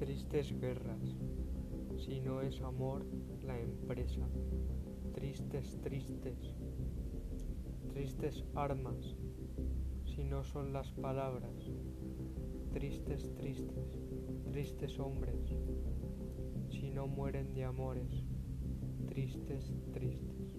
Tristes guerras, si no es amor la empresa. Tristes, tristes, tristes armas, si no son las palabras. Tristes, tristes, tristes hombres, si no mueren de amores. Tristes, tristes.